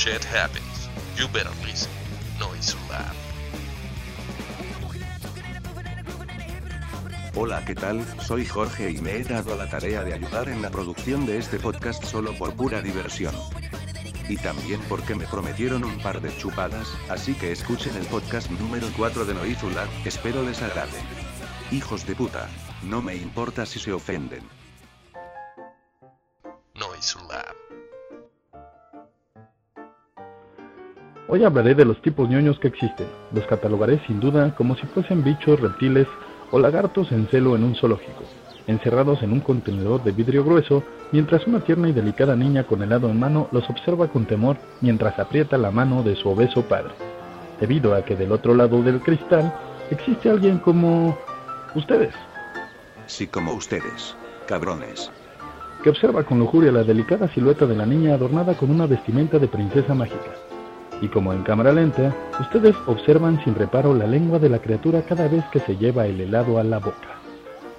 shit happens. You better listen. Noise Lab. Hola, ¿qué tal? Soy Jorge y me he dado la tarea de ayudar en la producción de este podcast solo por pura diversión. Y también porque me prometieron un par de chupadas, así que escuchen el podcast número 4 de Noizula, espero les agrade. Hijos de puta, no me importa si se ofenden. Noise Hoy hablaré de los tipos ñoños que existen. Los catalogaré sin duda como si fuesen bichos, reptiles o lagartos en celo en un zoológico, encerrados en un contenedor de vidrio grueso, mientras una tierna y delicada niña con helado en mano los observa con temor mientras aprieta la mano de su obeso padre, debido a que del otro lado del cristal existe alguien como ustedes, Sí como ustedes, cabrones. que observa con lujuria la delicada silueta de la niña adornada con una vestimenta de princesa mágica. Y como en cámara lenta, ustedes observan sin reparo la lengua de la criatura cada vez que se lleva el helado a la boca,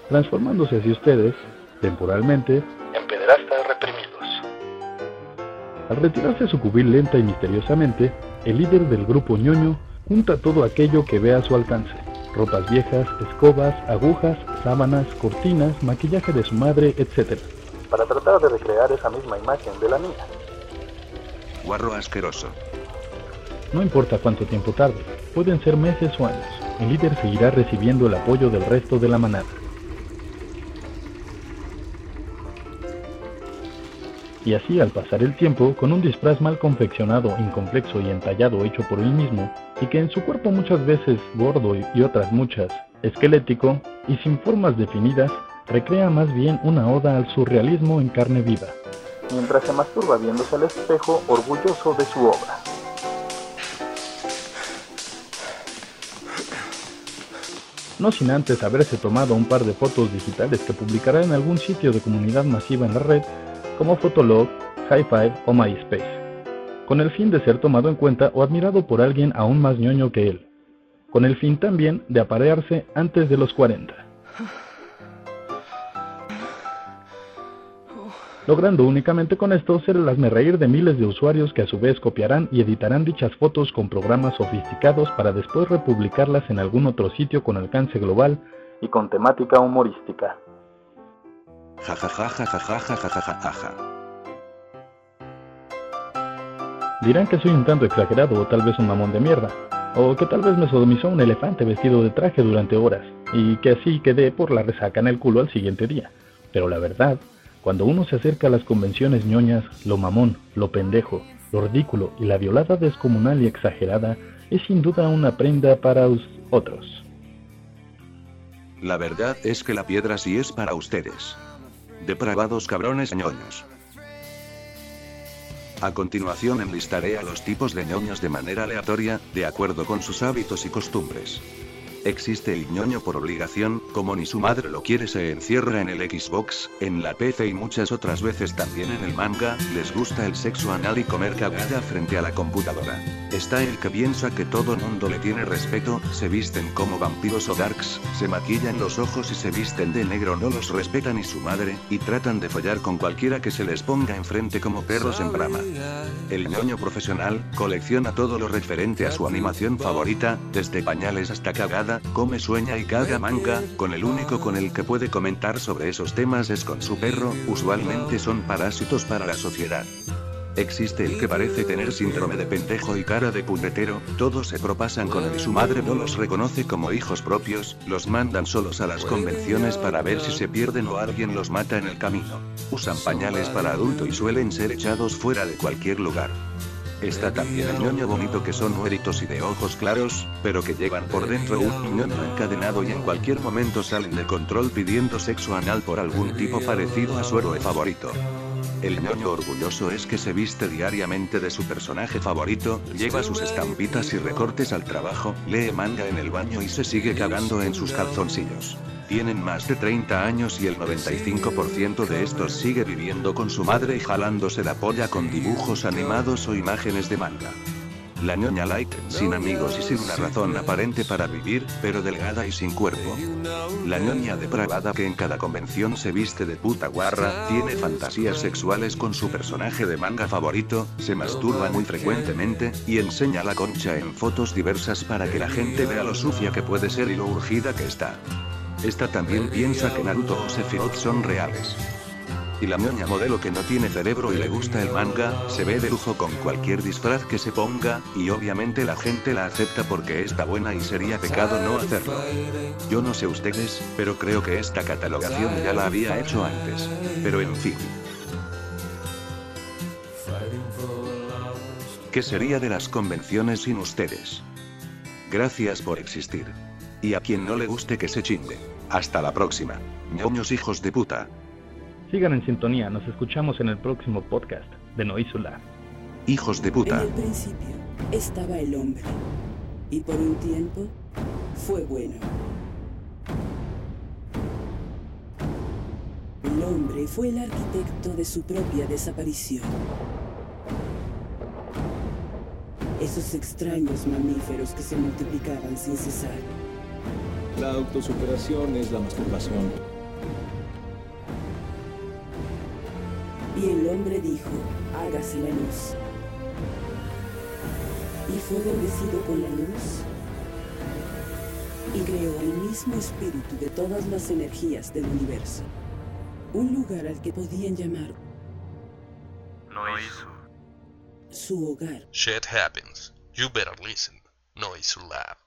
transformándose hacia ustedes, temporalmente, en pederastas reprimidos. Al retirarse a su cubil lenta y misteriosamente, el líder del grupo ñoño junta todo aquello que ve a su alcance. Ropas viejas, escobas, agujas, sábanas, cortinas, maquillaje de su madre, etc. Para tratar de recrear esa misma imagen de la niña. Guarro asqueroso. No importa cuánto tiempo tarde, pueden ser meses o años, el líder seguirá recibiendo el apoyo del resto de la manada. Y así al pasar el tiempo, con un disfraz mal confeccionado, incomplejo y entallado hecho por él mismo, y que en su cuerpo muchas veces gordo y otras muchas esquelético y sin formas definidas, recrea más bien una oda al surrealismo en carne viva, mientras se masturba viéndose al espejo orgulloso de su obra. No sin antes haberse tomado un par de fotos digitales que publicará en algún sitio de comunidad masiva en la red, como Fotolog, Hi5 o MySpace, con el fin de ser tomado en cuenta o admirado por alguien aún más ñoño que él, con el fin también de aparearse antes de los 40. logrando únicamente con esto ser el reír de miles de usuarios que a su vez copiarán y editarán dichas fotos con programas sofisticados para después republicarlas en algún otro sitio con alcance global y con temática humorística. Dirán que soy un tanto exagerado o tal vez un mamón de mierda, o que tal vez me sodomizó un elefante vestido de traje durante horas, y que así quedé por la resaca en el culo al siguiente día. Pero la verdad cuando uno se acerca a las convenciones ñoñas, lo mamón, lo pendejo, lo ridículo y la violada descomunal y exagerada es sin duda una prenda para otros. La verdad es que la piedra sí es para ustedes. Depravados cabrones ñoños. A continuación enlistaré a los tipos de ñoños de manera aleatoria, de acuerdo con sus hábitos y costumbres. Existe el ñoño por obligación, como ni su madre lo quiere se encierra en el Xbox, en la PC y muchas otras veces también en el manga, les gusta el sexo anal y comer cagada frente a la computadora. Está el que piensa que todo mundo le tiene respeto, se visten como vampiros o darks, se maquillan los ojos y se visten de negro no los respeta ni su madre, y tratan de follar con cualquiera que se les ponga enfrente como perros en brama. El ñoño profesional, colecciona todo lo referente a su animación favorita, desde pañales hasta cagada, come, sueña y caga manga, con el único con el que puede comentar sobre esos temas es con su perro, usualmente son parásitos para la sociedad. Existe el que parece tener síndrome de pendejo y cara de puñetero, todos se propasan con él y su madre no los reconoce como hijos propios, los mandan solos a las convenciones para ver si se pierden o alguien los mata en el camino. Usan pañales para adulto y suelen ser echados fuera de cualquier lugar. Está también el ñoño bonito que son mueritos y de ojos claros, pero que llevan por dentro un ñoño encadenado y en cualquier momento salen de control pidiendo sexo anal por algún tipo parecido a su héroe favorito. El ñoño orgulloso es que se viste diariamente de su personaje favorito, lleva sus estampitas y recortes al trabajo, lee manga en el baño y se sigue cagando en sus calzoncillos. Tienen más de 30 años y el 95% de estos sigue viviendo con su madre y jalándose la polla con dibujos animados o imágenes de manga. La ñoña light, sin amigos y sin una razón aparente para vivir, pero delgada y sin cuerpo. La ñoña depravada que en cada convención se viste de puta guarra, tiene fantasías sexuales con su personaje de manga favorito, se masturba muy frecuentemente, y enseña la concha en fotos diversas para que la gente vea lo sucia que puede ser y lo urgida que está. Esta también piensa que Naruto o Sephiroth son reales. Y la ñoña modelo que no tiene cerebro y le gusta el manga, se ve de lujo con cualquier disfraz que se ponga, y obviamente la gente la acepta porque está buena y sería pecado no hacerlo. Yo no sé ustedes, pero creo que esta catalogación ya la había hecho antes. Pero en fin. ¿Qué sería de las convenciones sin ustedes? Gracias por existir. Y a quien no le guste que se chingue. Hasta la próxima. ñoños hijos de puta. Sigan en sintonía, nos escuchamos en el próximo podcast de Noisula. Hijos de En puta. el principio estaba el hombre, y por un tiempo fue bueno. El hombre fue el arquitecto de su propia desaparición. Esos extraños mamíferos que se multiplicaban sin cesar. La autosuperación es la masturbación. Y el hombre dijo, hágase la luz. Y fue bendecido con la luz. Y creó el mismo espíritu de todas las energías del universo. Un lugar al que podían llamar su hogar. Shit happens. You better listen. Noise Lab.